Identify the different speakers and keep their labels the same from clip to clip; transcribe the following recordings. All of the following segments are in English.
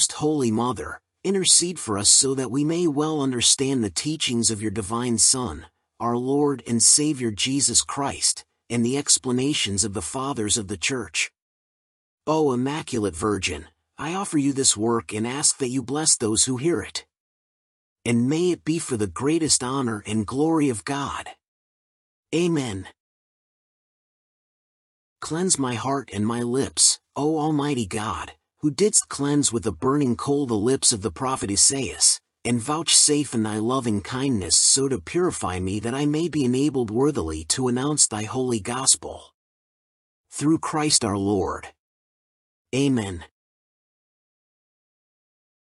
Speaker 1: most holy Mother, intercede for us so that we may well understand the teachings of your divine Son, our Lord and Savior Jesus Christ, and the explanations of the Fathers of the Church. O Immaculate Virgin, I offer you this work and ask that you bless those who hear it. And may it be for the greatest honor and glory of God. Amen. Cleanse my heart and my lips, O Almighty God, who didst cleanse with a burning coal the lips of the prophet Esaias, and vouchsafe in thy loving kindness so to purify me that I may be enabled worthily to announce thy holy gospel. Through Christ our Lord. Amen.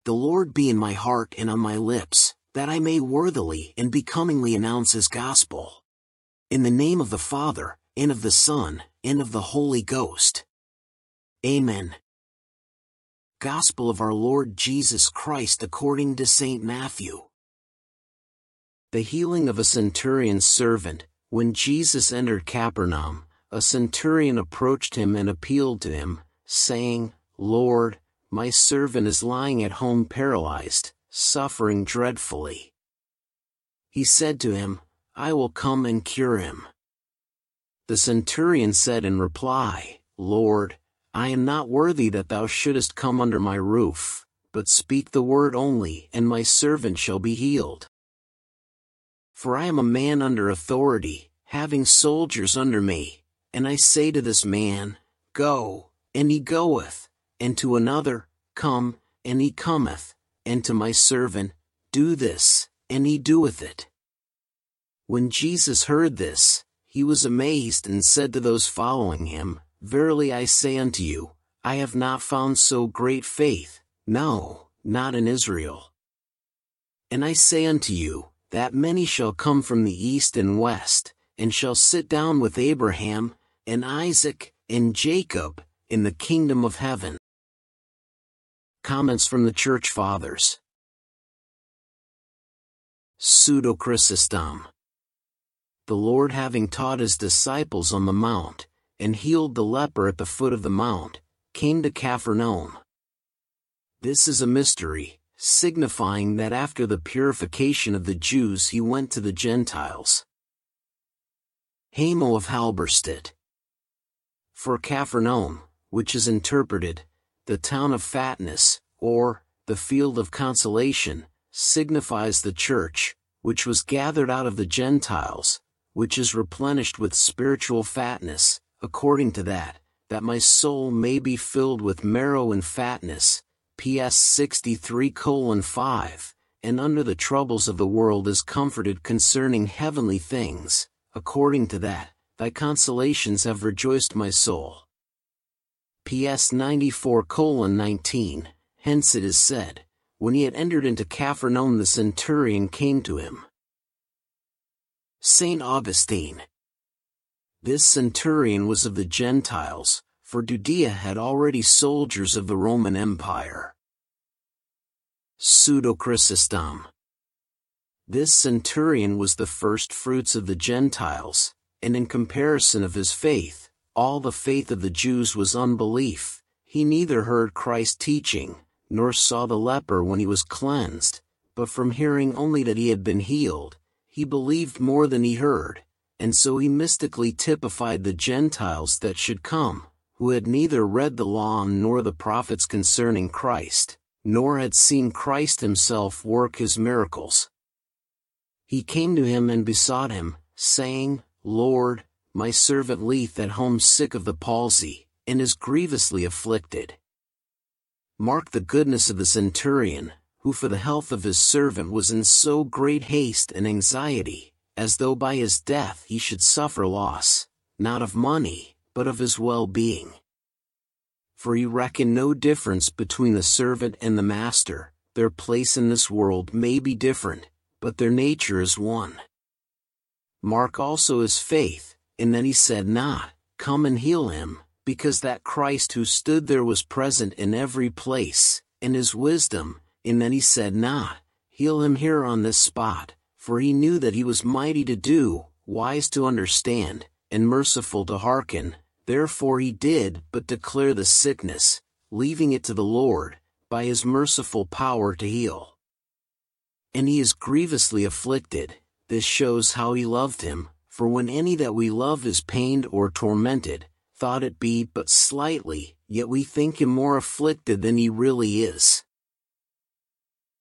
Speaker 1: The Lord be in my heart and on my lips, that I may worthily and becomingly announce his gospel. In the name of the Father, and of the Son, and of the Holy Ghost. Amen. Gospel of our Lord Jesus Christ according to St. Matthew. The healing of a centurion's servant, when Jesus entered Capernaum, a centurion approached him and appealed to him, saying, Lord, my servant is lying at home paralyzed, suffering dreadfully. He said to him, I will come and cure him. The centurion said in reply, Lord, I am not worthy that thou shouldest come under my roof, but speak the word only, and my servant shall be healed. For I am a man under authority, having soldiers under me, and I say to this man, Go, and he goeth, and to another, Come, and he cometh, and to my servant, Do this, and he doeth it. When Jesus heard this, he was amazed and said to those following him, Verily I say unto you, I have not found so great faith, no, not in Israel. And I say unto you, that many shall come from the east and west, and shall sit down with Abraham, and Isaac, and Jacob, in the kingdom of heaven. Comments from the Church Fathers Pseudo Chrysostom The Lord having taught his disciples on the mount, and healed the leper at the foot of the mount, came to Capharnaum. This is a mystery, signifying that after the purification of the Jews he went to the Gentiles. Hamo of Halberstadt. For Capharnaum, which is interpreted, the town of fatness, or, the field of consolation, signifies the church, which was gathered out of the Gentiles, which is replenished with spiritual fatness, according to that, that my soul may be filled with marrow and fatness, PS 63 5, and under the troubles of the world is comforted concerning heavenly things, according to that, thy consolations have rejoiced my soul. PS 94 19, hence it is said, when he had entered into Capharnaum the centurion came to him. St. Augustine this centurion was of the Gentiles, for Judea had already soldiers of the Roman Empire. Pseudo-Chrysostom This centurion was the first fruits of the Gentiles, and in comparison of his faith, all the faith of the Jews was unbelief. He neither heard Christ teaching, nor saw the leper when he was cleansed, but from hearing only that he had been healed, he believed more than he heard, and so he mystically typified the Gentiles that should come, who had neither read the law nor the prophets concerning Christ, nor had seen Christ himself work his miracles. He came to him and besought him, saying, Lord, my servant lieth at home sick of the palsy, and is grievously afflicted. Mark the goodness of the centurion, who for the health of his servant was in so great haste and anxiety, as though by his death he should suffer loss, not of money, but of his well-being. For he reckoned no difference between the servant and the master, their place in this world may be different, but their nature is one. Mark also his faith, and then he said not, Come and heal him, because that Christ who stood there was present in every place, and his wisdom, and then he said not, Heal him here on this spot, for he knew that he was mighty to do, wise to understand, and merciful to hearken, therefore he did but declare the sickness, leaving it to the Lord, by his merciful power to heal. And he is grievously afflicted, this shows how he loved him, for when any that we love is pained or tormented, thought it be but slightly, yet we think him more afflicted than he really is.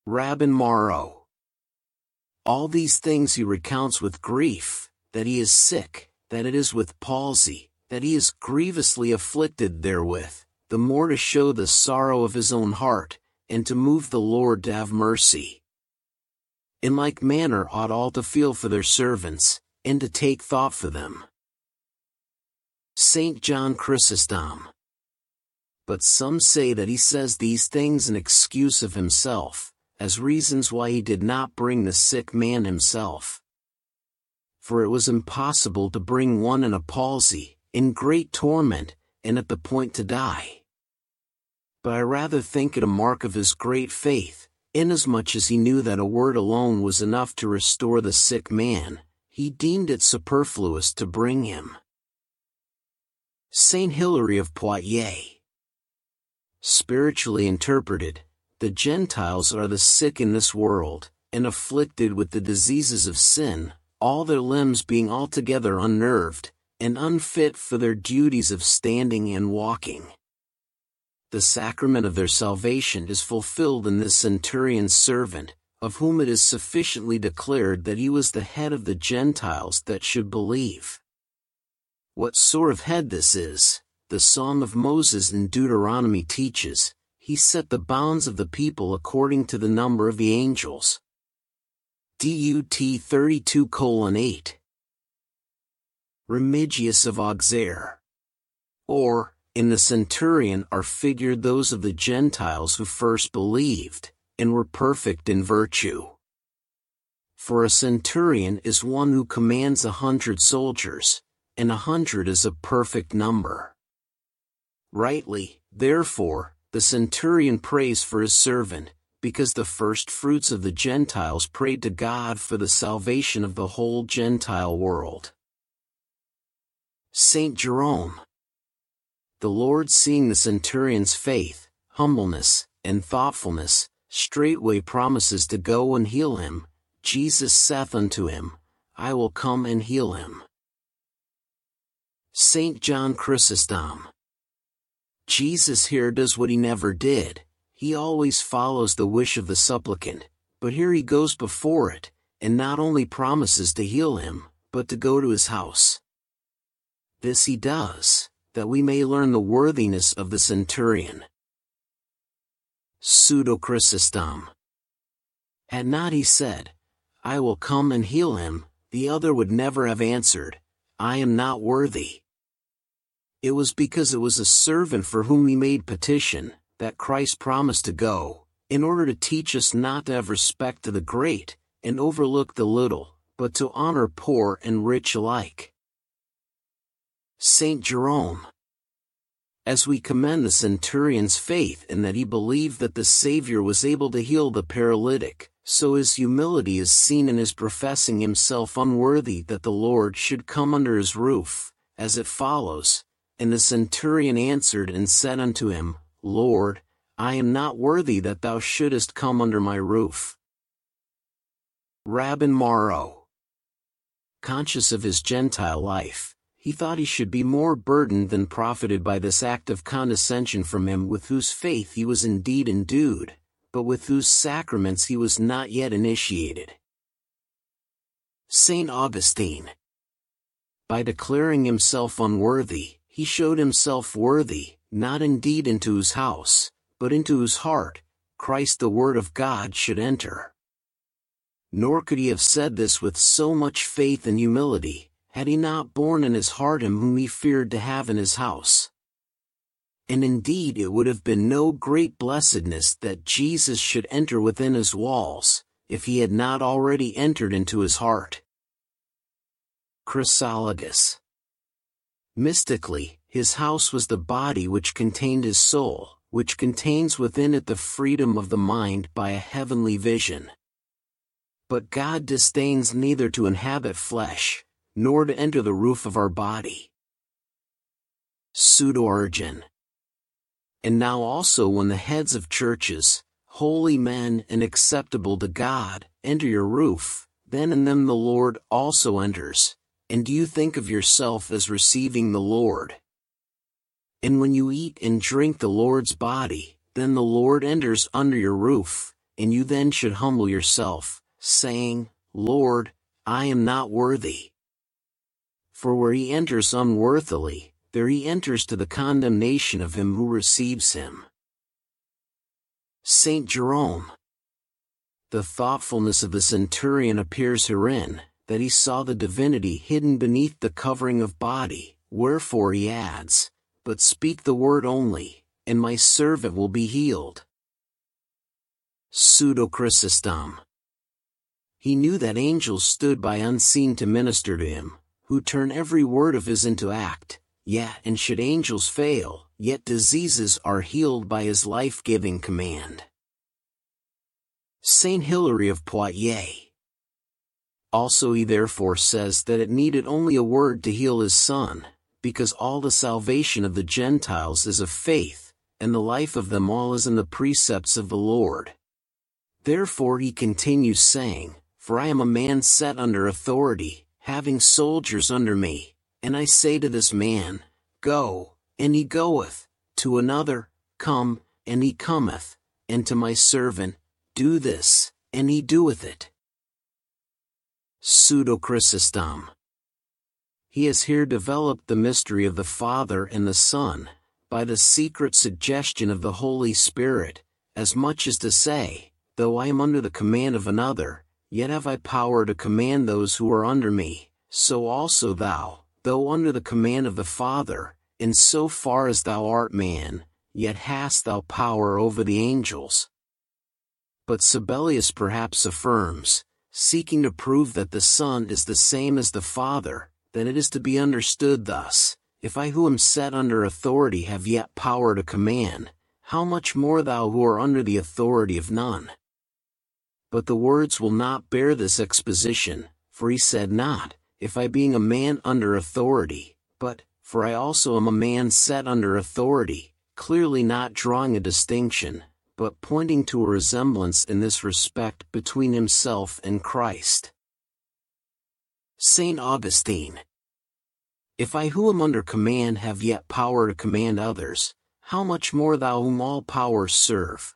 Speaker 1: Rabanus Maurus. All these things he recounts with grief, that he is sick, that it is with palsy, that he is grievously afflicted therewith, the more to show the sorrow of his own heart, and to move the Lord to have mercy. In like manner ought all to feel for their servants, and to take thought for them. St. John Chrysostom. But some say that he says these things in excuse of himself, as reasons why he did not bring the sick man himself. For it was impossible to bring one in a palsy, in great torment, and at the point to die. But I rather think it a mark of his great faith, inasmuch as he knew that a word alone was enough to restore the sick man, he deemed it superfluous to bring him. Saint Hilary of Poitiers. Spiritually interpreted, the Gentiles are the sick in this world, and afflicted with the diseases of sin, all their limbs being altogether unnerved, and unfit for their duties of standing and walking. The sacrament of their salvation is fulfilled in this centurion's servant, of whom it is sufficiently declared that he was the head of the Gentiles that should believe. What sort of head this is, the Song of Moses in Deuteronomy teaches, he set the bounds of the people according to the number of the angels. DUT 32 8 Remigius of Auxerre. Or, in the centurion are figured those of the Gentiles who first believed, and were perfect in virtue. For a centurion is one who commands a hundred soldiers, and a hundred is a perfect number. Rightly, therefore, the centurion prays for his servant, because the first fruits of the Gentiles prayed to God for the salvation of the whole Gentile world. Saint Jerome The Lord seeing the centurion's faith, humbleness, and thoughtfulness, straightway promises to go and heal him. Jesus saith unto him, I will come and heal him. St. John Chrysostom. Jesus here does what he never did, he always follows the wish of the supplicant, but here he goes before it, and not only promises to heal him, but to go to his house. This he does, that we may learn the worthiness of the centurion. Pseudo Chrysostom. Had not he said, I will come and heal him, the other would never have answered, I am not worthy. It was because it was a servant for whom he made petition, that Christ promised to go, in order to teach us not to have respect to the great, and overlook the little, but to honor poor and rich alike. Saint Jerome. As we commend the centurion's faith in that he believed that the Savior was able to heal the paralytic, so his humility is seen in his professing himself unworthy that the Lord should come under his roof, as it follows, and the centurion answered and said unto him, Lord, I am not worthy that thou shouldest come under my roof. Rabanus Maurus. Conscious of his Gentile life, he thought he should be more burdened than profited by this act of condescension from him with whose faith he was indeed endued, but with whose sacraments he was not yet initiated. Saint Augustine. By declaring himself unworthy, he showed himself worthy, not indeed into whose house, but into whose heart, Christ the Word of God should enter. Nor could he have said this with so much faith and humility, had he not borne in his heart him whom he feared to have in his house. And indeed it would have been no great blessedness that Jesus should enter within his walls, if he had not already entered into his heart. Chrysologus Mystically, his house was the body which contained his soul, which contains within it the freedom of the mind by a heavenly vision. But God disdains neither to inhabit flesh, nor to enter the roof of our body. Pseudo-Origen And now also when the heads of churches, holy men and acceptable to God, enter your roof, then in them the Lord also enters. And do you think of yourself as receiving the Lord? And when you eat and drink the Lord's body, then the Lord enters under your roof, and you then should humble yourself, saying, Lord, I am not worthy. For where he enters unworthily, there he enters to the condemnation of him who receives him. Saint Jerome The thoughtfulness of the centurion appears herein, that he saw the divinity hidden beneath the covering of body, wherefore he adds, But speak the word only, and my servant will be healed. Pseudo Chrysostom he knew that angels stood by unseen to minister to him, who turn every word of his into act, yet and should angels fail, yet diseases are healed by his life-giving command. Saint Hilary of Poitiers Also he therefore says that it needed only a word to heal his son, because all the salvation of the Gentiles is of faith, and the life of them all is in the precepts of the Lord. Therefore he continues saying, for I am a man set under authority, having soldiers under me, and I say to this man, Go, and he goeth, to another, Come, and he cometh, and to my servant, Do this, and he doeth it. Pseudo Chrysostom He has here developed the mystery of the Father and the Son, by the secret suggestion of the Holy Spirit, as much as to say, though I am under the command of another, Yet have I power to command those who are under me, so also thou, though under the command of the Father, in so far as thou art man, yet hast thou power over the angels. But Sabellius perhaps affirms, seeking to prove that the Son is the same as the Father, then it is to be understood thus, if I who am set under authority have yet power to command, how much more thou who are under the authority of none? But the words will not bear this exposition, for he said not, if I being a man under authority, but, for I also am a man set under authority, clearly not drawing a distinction, but pointing to a resemblance in this respect between himself and Christ. St. Augustine If I who am under command have yet power to command others, how much more thou whom all powers serve?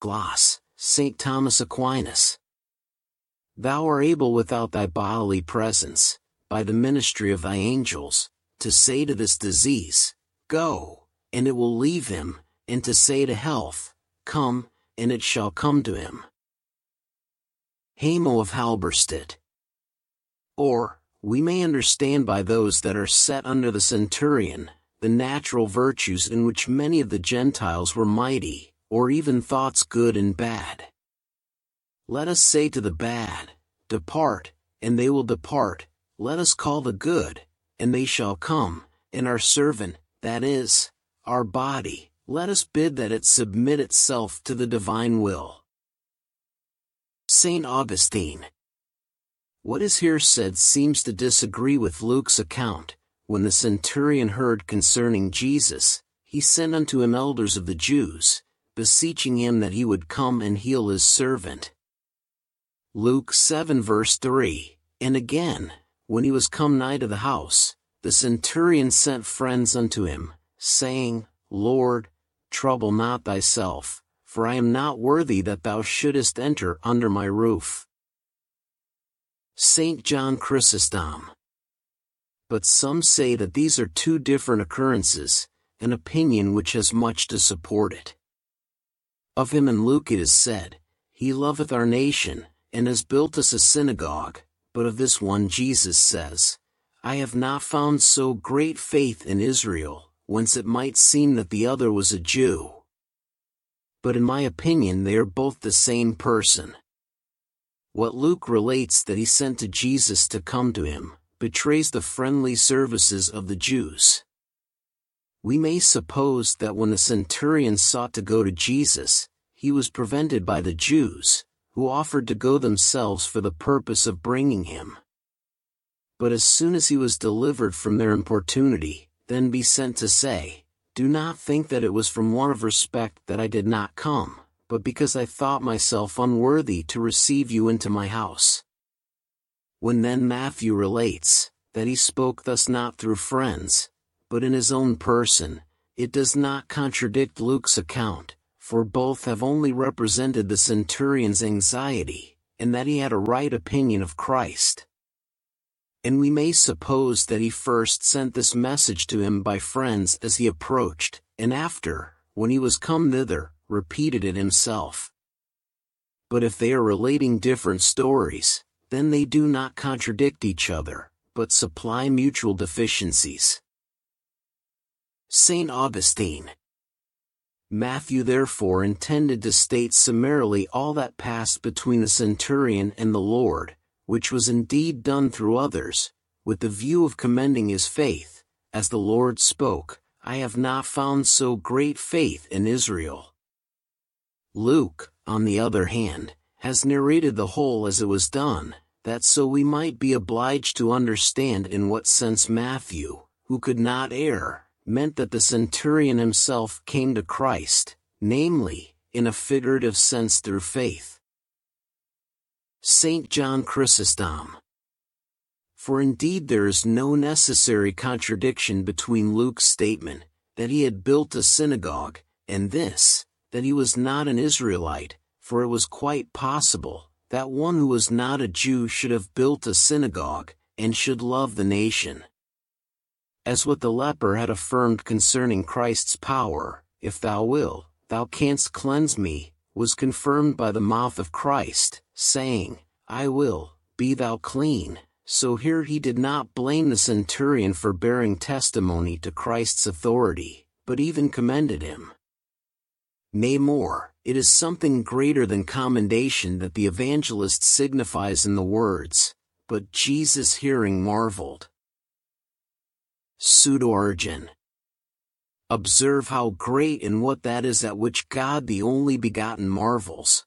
Speaker 1: Gloss St. Thomas Aquinas. Thou art able without thy bodily presence, by the ministry of thy angels, to say to this disease, Go, and it will leave him, and to say to health, Come, and it shall come to him. Hamo of Halberstadt. Or, we may understand by those that are set under the centurion, the natural virtues in which many of the Gentiles were mighty, or even thoughts good and bad. Let us say to the bad, Depart, and they will depart, let us call the good, and they shall come, and our servant, that is, our body, let us bid that it submit itself to the divine will. St. Augustine What is here said seems to disagree with Luke's account, when the centurion heard concerning Jesus, he sent unto him elders of the Jews, beseeching him that he would come and heal his servant. Luke 7 verse 3 And again, when he was come nigh to the house, the centurion sent friends unto him, saying, Lord, trouble not thyself, for I am not worthy that thou shouldest enter under my roof. St. John Chrysostom But some say that these are two different occurrences, an opinion which has much to support it. Of him in Luke it is said, He loveth our nation, and has built us a synagogue, but of this one Jesus says, I have not found so great faith in Israel, whence it might seem that the other was a Jew. But in my opinion they are both the same person. What Luke relates that he sent to Jesus to come to him, betrays the friendly services of the Jews we may suppose that when the centurion sought to go to Jesus, he was prevented by the Jews, who offered to go themselves for the purpose of bringing him. But as soon as he was delivered from their importunity, then be sent to say, do not think that it was from want of respect that I did not come, but because I thought myself unworthy to receive you into my house. When then Matthew relates, that he spoke thus not through friends, but in his own person, it does not contradict Luke's account, for both have only represented the centurion's anxiety, and that he had a right opinion of Christ. And we may suppose that he first sent this message to him by friends as he approached, and after, when he was come thither, repeated it himself. But if they are relating different stories, then they do not contradict each other, but supply mutual deficiencies. St. Augustine Matthew therefore intended to state summarily all that passed between the centurion and the Lord, which was indeed done through others, with the view of commending his faith, as the Lord spoke, I have not found so great faith in Israel. Luke, on the other hand, has narrated the whole as it was done, that so we might be obliged to understand in what sense Matthew, who could not err, meant that the centurion himself came to Christ, namely, in a figurative sense through faith. St. John Chrysostom For indeed there is no necessary contradiction between Luke's statement, that he had built a synagogue, and this, that he was not an Israelite, for it was quite possible, that one who was not a Jew should have built a synagogue, and should love the nation. As what the leper had affirmed concerning Christ's power, if thou will, thou canst cleanse me, was confirmed by the mouth of Christ, saying, I will, be thou clean. So here he did not blame the centurion for bearing testimony to Christ's authority, but even commended him. Nay more, it is something greater than commendation that the evangelist signifies in the words, but Jesus hearing marveled. Pseudo-Origen Observe how great and what that is at which God the only begotten marvels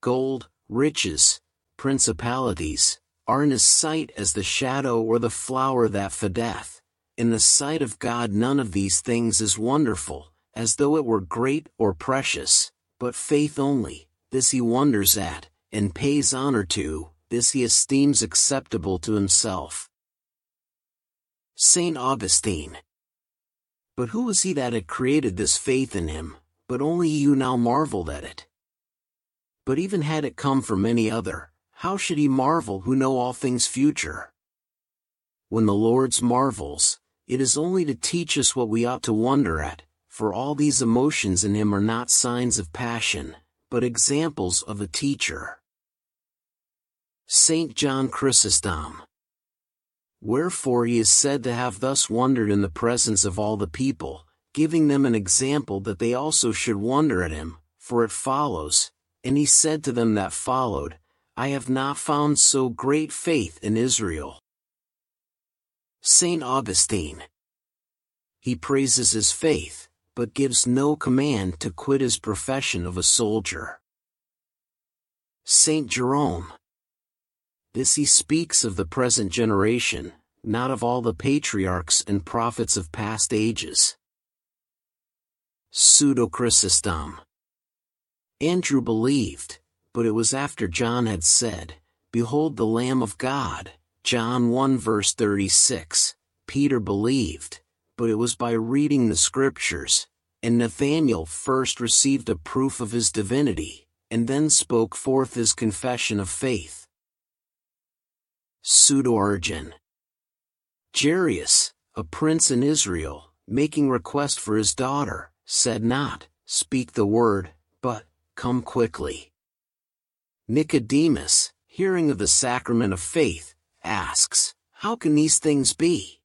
Speaker 1: gold, riches, principalities, are in his sight as the shadow or the flower that fadeth. In the sight of God none of these things is wonderful, as though it were great or precious, but faith only, this he wonders at, and pays honor to, this he esteems acceptable to himself. St. Augustine But who was he that had created this faith in him, but only you now marveled at it? But even had it come from any other, how should he marvel who know all things future? When the Lord's marvels, it is only to teach us what we ought to wonder at, for all these emotions in him are not signs of passion, but examples of a teacher. St. John Chrysostom Wherefore he is said to have thus wondered in the presence of all the people, giving them an example that they also should wonder at him, for it follows, and he said to them that followed, I have not found so great faith in Israel. St. Augustine. He praises his faith, but gives no command to quit his profession of a soldier. St. Jerome. This he speaks of the present generation, not of all the patriarchs and prophets of past ages. Pseudo-Chrysostom. Andrew believed, but it was after John had said, Behold the Lamb of God, John 1 verse 36. Peter believed, but it was by reading the scriptures, and Nathanael first received a proof of his divinity, and then spoke forth his confession of faith. Pseudo-Origen Jairus, a prince in Israel, making request for his daughter, said not, Speak the word, but, come quickly. Nicodemus, hearing of the sacrament of faith, asks, How can these things be?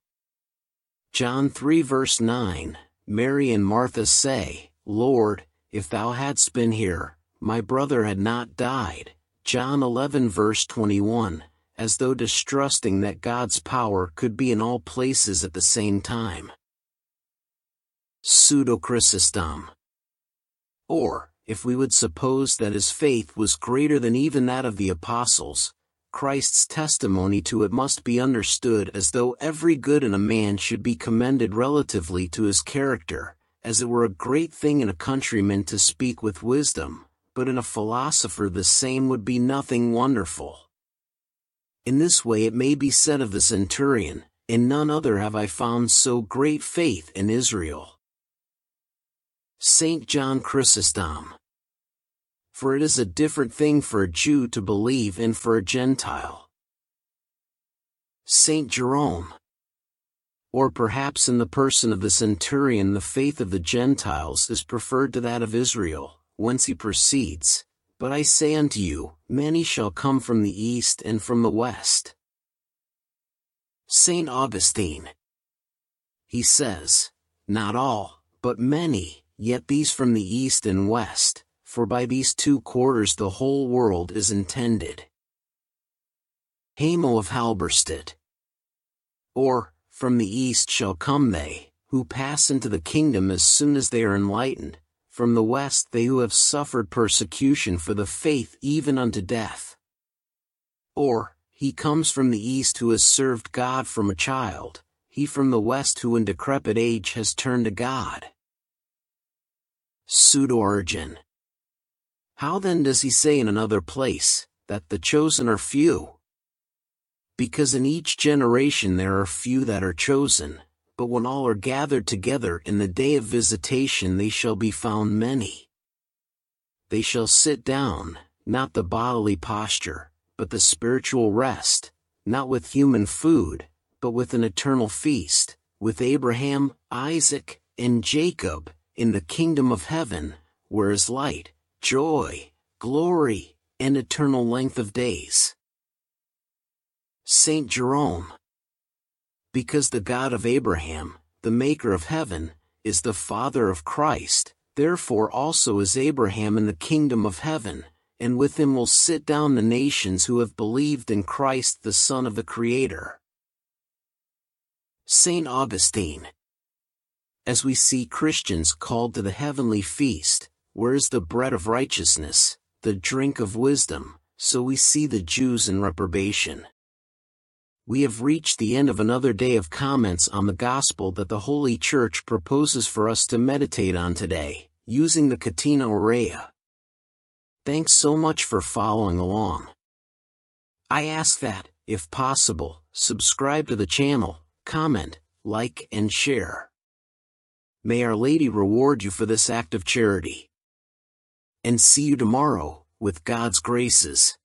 Speaker 1: John 3 verse 9, Mary and Martha say, Lord, if thou hadst been here, my brother had not died. John 11 verse 21, as though distrusting that God's power could be in all places at the same time. Pseudo-Chrysostom. Or, if we would suppose that his faith was greater than even that of the apostles, Christ's testimony to it must be understood as though every good in a man should be commended relatively to his character, as it were a great thing in a countryman to speak with wisdom, but in a philosopher the same would be nothing wonderful. In this way it may be said of the centurion, in none other have I found so great faith in Israel. St. John Chrysostom For it is a different thing for a Jew to believe and for a Gentile. St. Jerome or perhaps in the person of the centurion the faith of the Gentiles is preferred to that of Israel, whence he proceeds, But I say unto you, many shall come from the east and from the west. St. Augustine. He says, Not all, but many, yet these from the east and west, for by these two quarters the whole world is intended. Hamo of Halberstadt. Or, from the east shall come they, who pass into the kingdom as soon as they are enlightened, from the west they who have suffered persecution for the faith even unto death. Or, he comes from the east who has served God from a child, he from the west who in decrepit age has turned to God. Pseudo-Origen. How then does he say in another place, that the chosen are few? Because in each generation there are few that are chosen, but when all are gathered together in the day of visitation they shall be found many. They shall sit down, not the bodily posture, but the spiritual rest, not with human food, but with an eternal feast, with Abraham, Isaac, and Jacob, in the kingdom of heaven, where is light, joy, glory, and eternal length of days. Saint Jerome. Because the God of Abraham, the maker of heaven, is the Father of Christ, therefore also is Abraham in the kingdom of heaven, and with him will sit down the nations who have believed in Christ the Son of the Creator. Saint Augustine. As we see Christians called to the heavenly feast, where is the bread of righteousness, the drink of wisdom, so we see the Jews in reprobation we have reached the end of another day of comments on the gospel that the Holy Church proposes for us to meditate on today, using the Catena Aurea. Thanks so much for following along. I ask that, if possible, subscribe to the channel, comment, like and share. May Our Lady reward you for this act of charity. And see you tomorrow, with God's graces.